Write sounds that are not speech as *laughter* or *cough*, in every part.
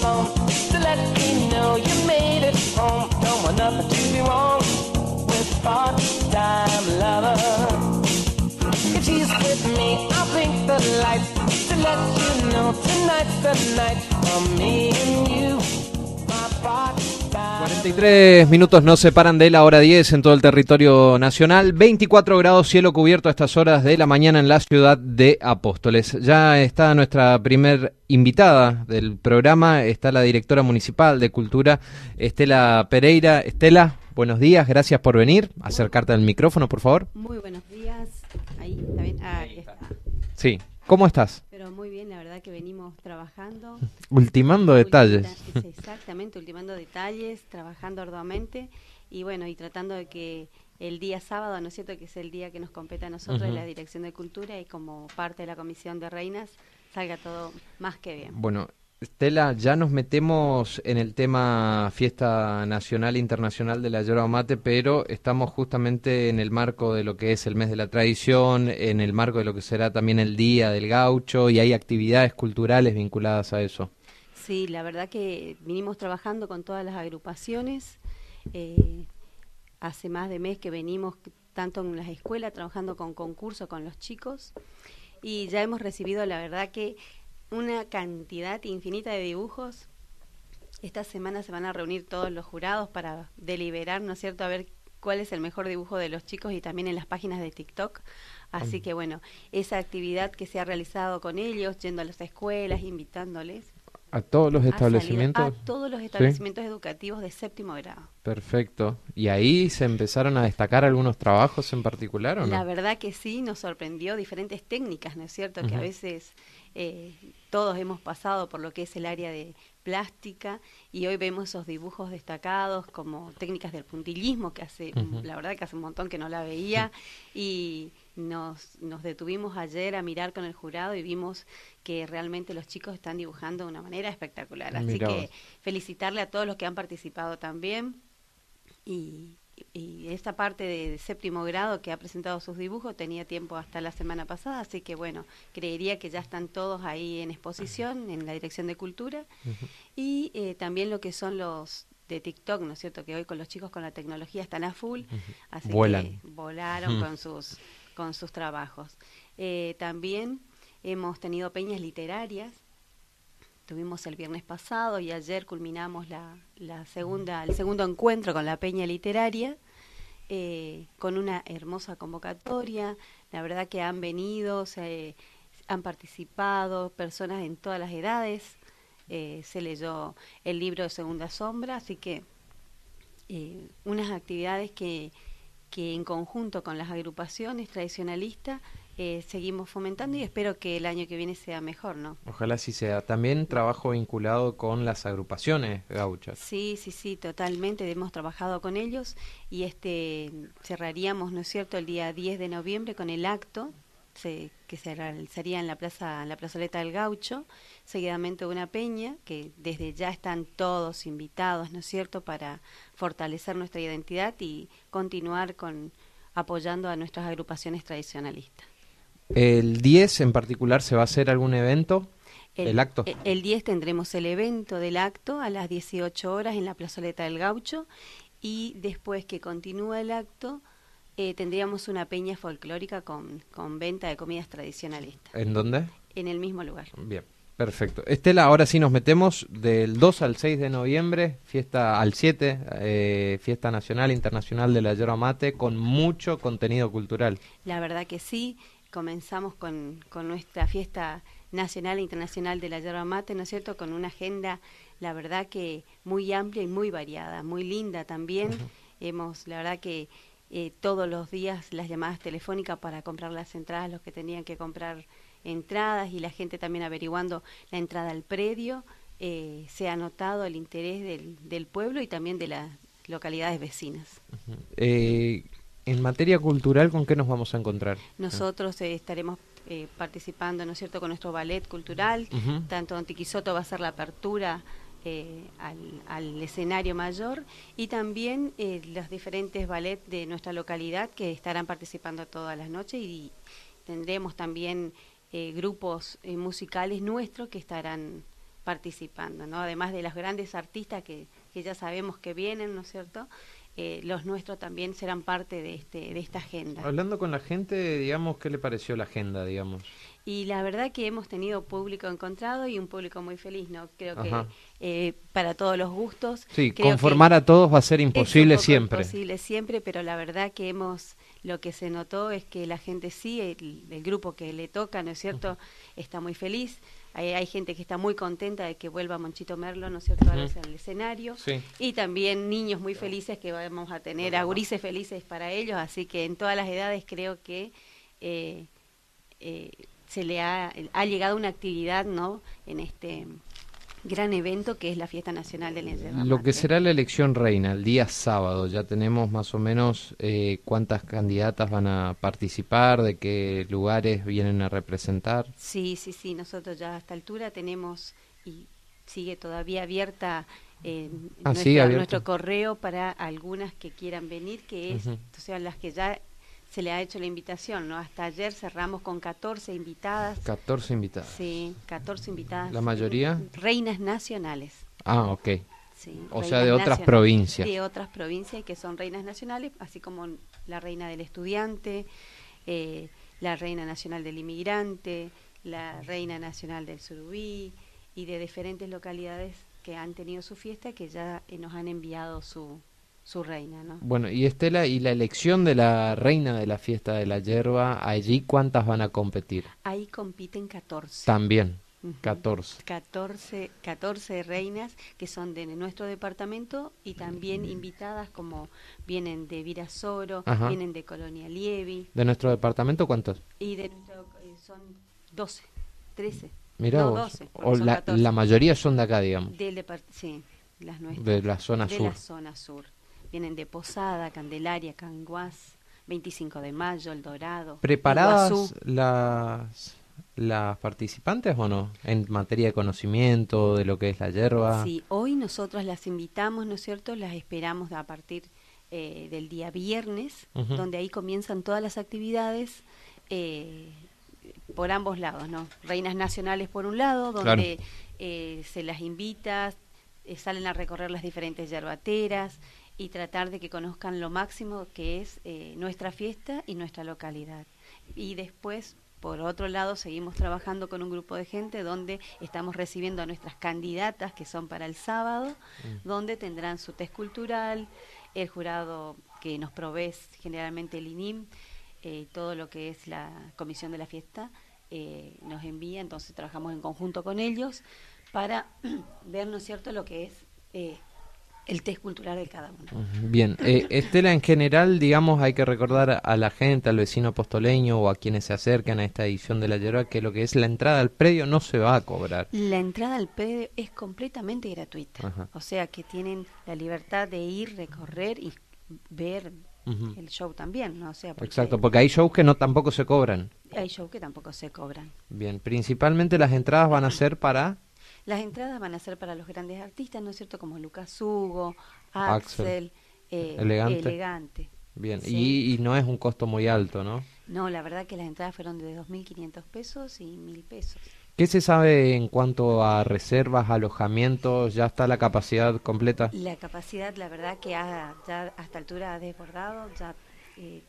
phone to let me know you made it home. Don't want nothing to be wrong with part-time lover. If she's with me, I'll blink the lights to let you know tonight's the night for me and you. My part-time 43 minutos nos separan de la hora 10 en todo el territorio nacional. 24 grados cielo cubierto a estas horas de la mañana en la ciudad de Apóstoles. Ya está nuestra primer invitada del programa, está la directora municipal de Cultura, Estela Pereira. Estela, buenos días, gracias por venir. Acercarte al micrófono, por favor. Muy buenos días. Ahí, ¿está bien? Ah, ahí está. Sí, ¿cómo estás? Pero muy bien, la verdad que venimos trabajando. *laughs* Ultimando detalles. Exactamente, ultimando detalles, trabajando arduamente y bueno, y tratando de que el día sábado, ¿no es cierto?, que es el día que nos compete a nosotros, Ujú. la Dirección de Cultura y como parte de la Comisión de Reinas, salga todo más que bien. Bueno, Estela, ya nos metemos en el tema Fiesta Nacional e Internacional de la Yerba Mate, pero estamos justamente en el marco de lo que es el mes de la tradición, en el marco de lo que será también el Día del Gaucho, y hay actividades culturales vinculadas a eso. Sí, la verdad que vinimos trabajando con todas las agrupaciones. eh, hace más de mes que venimos tanto en las escuelas trabajando con concursos con los chicos y ya hemos recibido la verdad que una cantidad infinita de dibujos. Esta semana se van a reunir todos los jurados para deliberar, ¿no es cierto?, a ver cuál es el mejor dibujo de los chicos y también en las páginas de TikTok. Así que bueno, esa actividad que se ha realizado con ellos, yendo a las escuelas, invitándoles, A todos los establecimientos. A todos los establecimientos educativos de séptimo grado. Perfecto. ¿Y ahí se empezaron a destacar algunos trabajos en particular o no? La verdad que sí, nos sorprendió diferentes técnicas, ¿no es cierto? Que a veces eh, todos hemos pasado por lo que es el área de plástica y hoy vemos esos dibujos destacados como técnicas del puntillismo, que hace, la verdad que hace un montón que no la veía, y nos, nos detuvimos ayer a mirar con el jurado y vimos que realmente los chicos están dibujando de una manera espectacular. Así Mirá que felicitarle a todos los que han participado también. Y, y esta parte de séptimo grado que ha presentado sus dibujos tenía tiempo hasta la semana pasada, así que bueno, creería que ya están todos ahí en exposición en la Dirección de Cultura. Y eh, también lo que son los de TikTok, ¿no es cierto? Que hoy con los chicos con la tecnología están a full, así Vuelan. que volaron con sus con sus trabajos. Eh, también hemos tenido peñas literarias Tuvimos el viernes pasado y ayer culminamos la, la segunda, el segundo encuentro con la Peña Literaria, eh, con una hermosa convocatoria. La verdad que han venido, se, han participado personas en todas las edades. Eh, se leyó el libro de Segunda Sombra, así que eh, unas actividades que, que en conjunto con las agrupaciones tradicionalistas eh, seguimos fomentando y espero que el año que viene sea mejor, ¿no? Ojalá así sea. También trabajo vinculado con las agrupaciones gauchas. Sí, sí, sí, totalmente. Hemos trabajado con ellos y este cerraríamos, ¿no es cierto?, el día 10 de noviembre con el acto se- que se realizaría en la plaza, en la plazoleta del Gaucho, seguidamente una peña que desde ya están todos invitados, ¿no es cierto?, para fortalecer nuestra identidad y continuar con apoyando a nuestras agrupaciones tradicionalistas. ¿El 10 en particular se va a hacer algún evento? ¿El acto? e- El 10 tendremos el evento del acto a las 18 horas en la plazoleta del Gaucho y después que continúa el acto eh, tendríamos una peña folclórica con, con venta de comidas tradicionalistas ¿En dónde? en el mismo lugar. Bien, perfecto. Estela, ahora sí nos metemos del 2 al 6 de noviembre, fiesta al 7, eh, fiesta nacional e internacional de la yerba mate, con mucho contenido cultural. La verdad que sí, comenzamos con, con nuestra fiesta nacional e internacional de la yerba mate, ¿no es cierto?, con una agenda, la verdad que muy amplia y muy variada, muy linda también. Hemos, la verdad que eh, todos los días las llamadas telefónicas para comprar las entradas, los que tenían que comprar entradas y la gente también averiguando la entrada al predio, eh, se ha notado el interés del, del pueblo y también de las localidades vecinas. Eh, en materia cultural, ¿con qué nos vamos a encontrar? Nosotros eh, estaremos eh, participando, ¿no es cierto?, con nuestro ballet cultural. Ujú. Tanto Antiquisoto va a ser la apertura eh, al, al escenario mayor y también eh, los diferentes ballets de nuestra localidad que estarán participando todas las noches y tendremos también eh, grupos eh, musicales nuestros que estarán participando, ¿no? Además de los grandes artistas que, que ya sabemos que vienen, ¿no es cierto? Eh, los nuestros también serán parte de, este, de esta agenda. Hablando con la gente, digamos, ¿qué le pareció la agenda, digamos? Y la verdad que hemos tenido público encontrado y un público muy feliz, ¿no? Creo que eh, para todos los gustos. Sí, conformar a todos va a ser imposible es siempre. Imposible siempre, pero la verdad que hemos, lo que se notó es que la gente sí, el, grupo que le toca, ¿no es cierto?, está muy feliz. Hay, gente que está muy contenta de que vuelva Monchito Merlo, ¿no es cierto?, al escenario. Y también niños muy felices que vamos a tener, agurices felices para ellos. Así que en todas las edades creo que eh, eh, se le ha, ha llegado una actividad, ¿no?, en este gran evento que es la Fiesta Nacional de la Lo que será la elección reina, el día sábado, ya tenemos más o menos eh, cuántas candidatas van a participar, de qué lugares vienen a representar. Sí, sí, sí, nosotros ya a esta altura tenemos y sigue todavía abierta eh, ah, nuestro correo para algunas que quieran venir, que es, o sea, las que ya se le ha hecho la invitación, ¿no? Hasta ayer cerramos con 14 invitadas. 14 invitadas. Sí, 14 invitadas. ¿La mayoría? Reinas nacionales. Ah, ok. Sí, o sea, de otras provincias. De otras provincias que son reinas nacionales, así como la reina del estudiante, eh, la reina nacional del inmigrante, la reina nacional del surubí y de diferentes localidades que han tenido su fiesta que ya eh, nos han enviado su, su reina, ¿no? Bueno, y Estela, ¿y la elección de la reina de la fiesta de la yerba, allí cuántas van a competir? Ahí compiten 14. También. 14. 14. 14 reinas que son de nuestro departamento y también invitadas como vienen de Virasoro, vienen de Colonia Lievi. ¿De nuestro departamento cuántos? Y de nuestro, eh, son 12, 13. Mira o la, la, mayoría son de acá, digamos. Del sí, las nuestras. De la zona sur. De la zona sur. Vienen de Posada, Candelaria, Canguás, 25 de Mayo, El Dorado. ¿Preparadas las, las participantes o no? En materia de conocimiento de lo que es la hierba. Sí, hoy nosotros las invitamos, ¿no es cierto? Las esperamos a partir eh, del día viernes, donde ahí comienzan todas las actividades. Eh, por ambos lados, ¿no? Reinas nacionales por un lado, donde eh, se las invita, salen a recorrer las diferentes yerbateras, y tratar de que conozcan lo máximo que es eh, nuestra fiesta y nuestra localidad. Y después, por otro lado, seguimos trabajando con un grupo de gente donde estamos recibiendo a nuestras candidatas que son para el sábado, mm. donde tendrán su test cultural, el jurado que nos provee generalmente el INIM, eh, todo lo que es la comisión de la fiesta, eh, nos envía, entonces trabajamos en conjunto con ellos para *clears throat* ver, ¿no es cierto?, lo que es eh, el test cultural de cada uno. Bien, eh, *clears throat* Estela, en general, digamos, hay que recordar a la gente, al vecino apostoleño o a quienes se acercan a esta edición de la Yerba que lo que es la entrada al predio no se va a cobrar. La entrada al predio es completamente gratuita, o sea que tienen la libertad de ir, recorrer y ver el show también, ¿no? O sea, Exacto, porque hay shows que no tampoco se cobran. Hay shows que tampoco se cobran. Bien, principalmente las entradas van a ser para las entradas van a ser para los grandes artistas, ¿no es cierto? Como Lucas Hugo, Axel, eh, elegante. Bien, y, no es un costo muy alto, ¿no? No, la verdad que las entradas fueron de 2.500 pesos y 1.000 pesos. ¿Qué se sabe en cuanto a reservas, alojamientos? ¿Ya está la capacidad completa? La capacidad, la verdad que ya hasta altura ha desbordado, ya eh,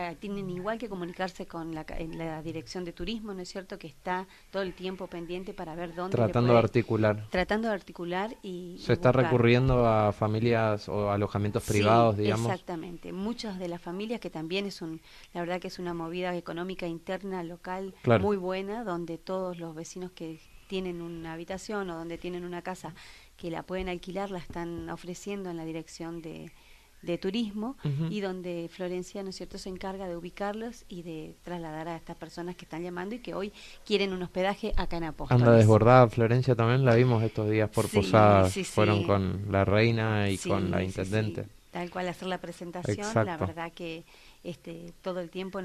eh, tienen igual que comunicarse con la, la, dirección de turismo, ¿no es cierto? Que está todo el tiempo pendiente para ver dónde. Tratando de articular. Tratando de articular y. Se está recurriendo a familias o alojamientos privados, digamos. Exactamente. Muchas de las familias, que también es un. La verdad que es una movida económica interna, local, muy buena, donde todos los vecinos que tienen una habitación o donde tienen una casa que la pueden alquilar, la están ofreciendo en la dirección de de turismo y donde Florencia, ¿no es cierto?, se encarga de ubicarlos y de trasladar a estas personas que están llamando y que hoy quieren un hospedaje acá en Apóstoles. Anda desbordada Florencia también, la vimos estos días por Posadas, fueron con la reina y con la intendente. Tal cual hacer la presentación, la verdad que este todo el tiempo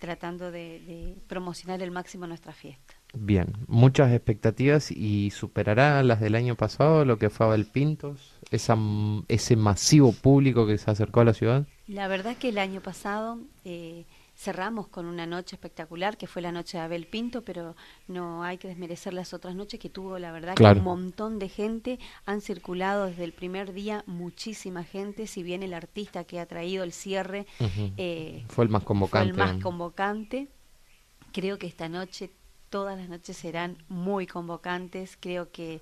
tratando de, de promocionar el máximo nuestra fiesta. Bien, muchas expectativas y superará las del año pasado, lo que fue Abel Pintos, esa, ese masivo público que se acercó a la ciudad. La verdad que el año pasado eh, cerramos con una noche espectacular que fue la noche de Abel Pinto, pero no hay que desmerecer las otras noches que tuvo, la verdad, que un montón de gente. Han circulado desde el primer día muchísima gente, si bien el artista que ha traído el cierre eh, fue el más convocante. Fue el más convocante. Creo que esta noche, todas las noches serán muy convocantes. Creo que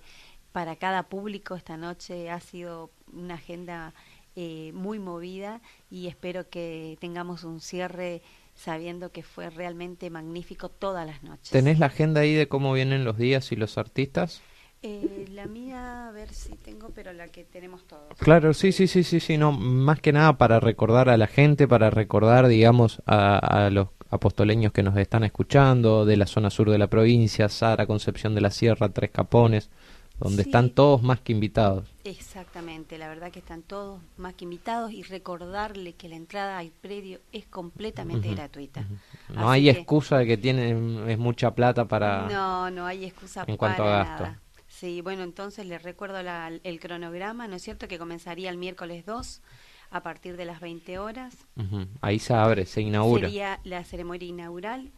para cada público esta noche ha sido una agenda eh, muy movida y espero que tengamos un cierre sabiendo que fue realmente magnífico todas las noches. ¿Tenés la agenda ahí de cómo vienen los días y los artistas? Eh, la mía, a ver si tengo, pero la que tenemos todos. Claro, sí, sí, sí, sí, sí, no, más que nada para recordar a la gente, para recordar, digamos, a, a los apostoleños que nos están escuchando, de la zona sur de la provincia, Sara, Concepción de la Sierra, Tres Capones donde están todos más que invitados. Exactamente, la verdad que están todos más que invitados y recordarle que la entrada al predio es completamente gratuita. No hay excusa de que tienen es mucha plata para No, no hay excusa en cuanto a gasto. Sí, bueno, entonces les recuerdo el cronograma, ¿no es cierto? Que comenzaría el miércoles 2 a partir de las 20 horas. Ahí se abre, se inaugura. Sería la ceremonia inaugural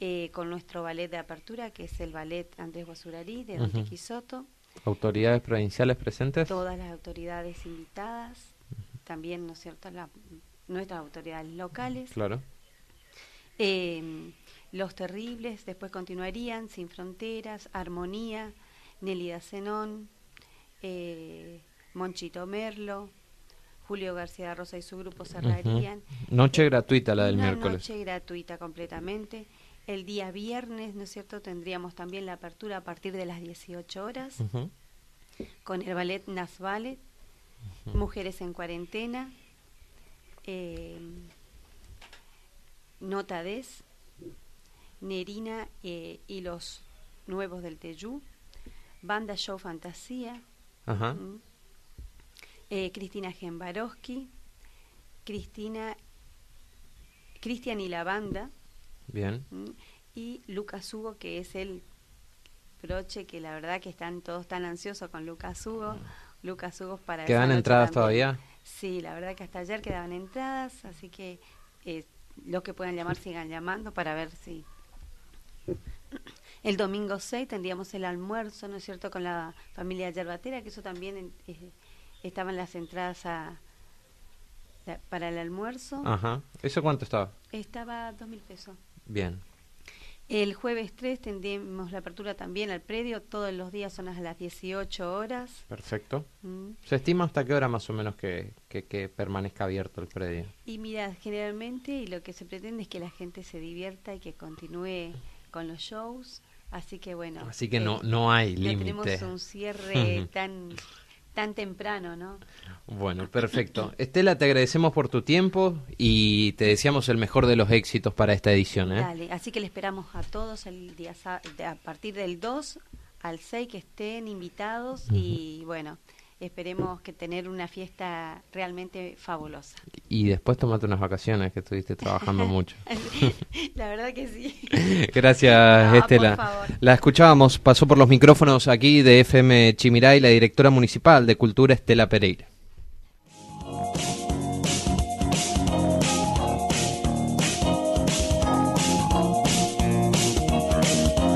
eh, con nuestro ballet de apertura, que es el ballet Andrés Basurarí de Don Tiquisoto. ¿Autoridades provinciales presentes? Todas las autoridades invitadas, también, ¿no es cierto?, nuestras autoridades locales. Claro. Eh, los Terribles, después continuarían Sin Fronteras, Armonía, Nélida Zenón, eh, Monchito Merlo, Julio García Rosa y su grupo cerrarían. Noche gratuita la del miércoles. Noche gratuita completamente. El día viernes, ¿no es cierto?, tendríamos también la apertura a partir de las 18 horas con el ballet Nas Ballet, Mujeres en Cuarentena, eh, Nota Des, Nerina eh, y los Nuevos del Teyú, Banda Show Fantasía, eh, Cristina Gembarowski, Cristina, Cristian y la Banda, Bien. Y Lucas Hugo, que es el broche que la verdad que están todos tan ansiosos con Lucas Hugo. Mm. Lucas Hugo para... ¿Quedan entradas todavía? Sí, la verdad que hasta ayer quedaban entradas, así que eh, los que puedan llamar sigan llamando para ver si... El domingo 6 tendríamos el almuerzo, ¿no es cierto?, con la familia Yerbatera, que eso también eh, estaban las entradas a, para el almuerzo. Ajá. ¿Eso cuánto estaba? Estaba dos mil pesos. Bien. El jueves 3 tendremos la apertura también al predio, todos los días son a las 18 horas. Perfecto. Mm. ¿Se estima hasta qué hora más o menos que, que, permanezca abierto el predio? Y mira, generalmente y lo que se pretende es que la gente se divierta y que continúe con los shows, así que bueno. Así que no, eh, no hay límite. No tenemos un cierre tan tan temprano, ¿no? Bueno, perfecto. Estela, te agradecemos por tu tiempo y te deseamos el mejor de los éxitos para esta edición. ¿eh? Dale, así que le esperamos a todos el día a partir del 2 al 6 que estén invitados y bueno, esperemos que tener una fiesta realmente fabulosa. Y después tomate unas vacaciones que estuviste trabajando *laughs* mucho. La verdad que sí. *laughs* Gracias, Estela. La escuchábamos, pasó por los micrófonos aquí de FM Chimiray la directora municipal de Cultura Estela Pereira.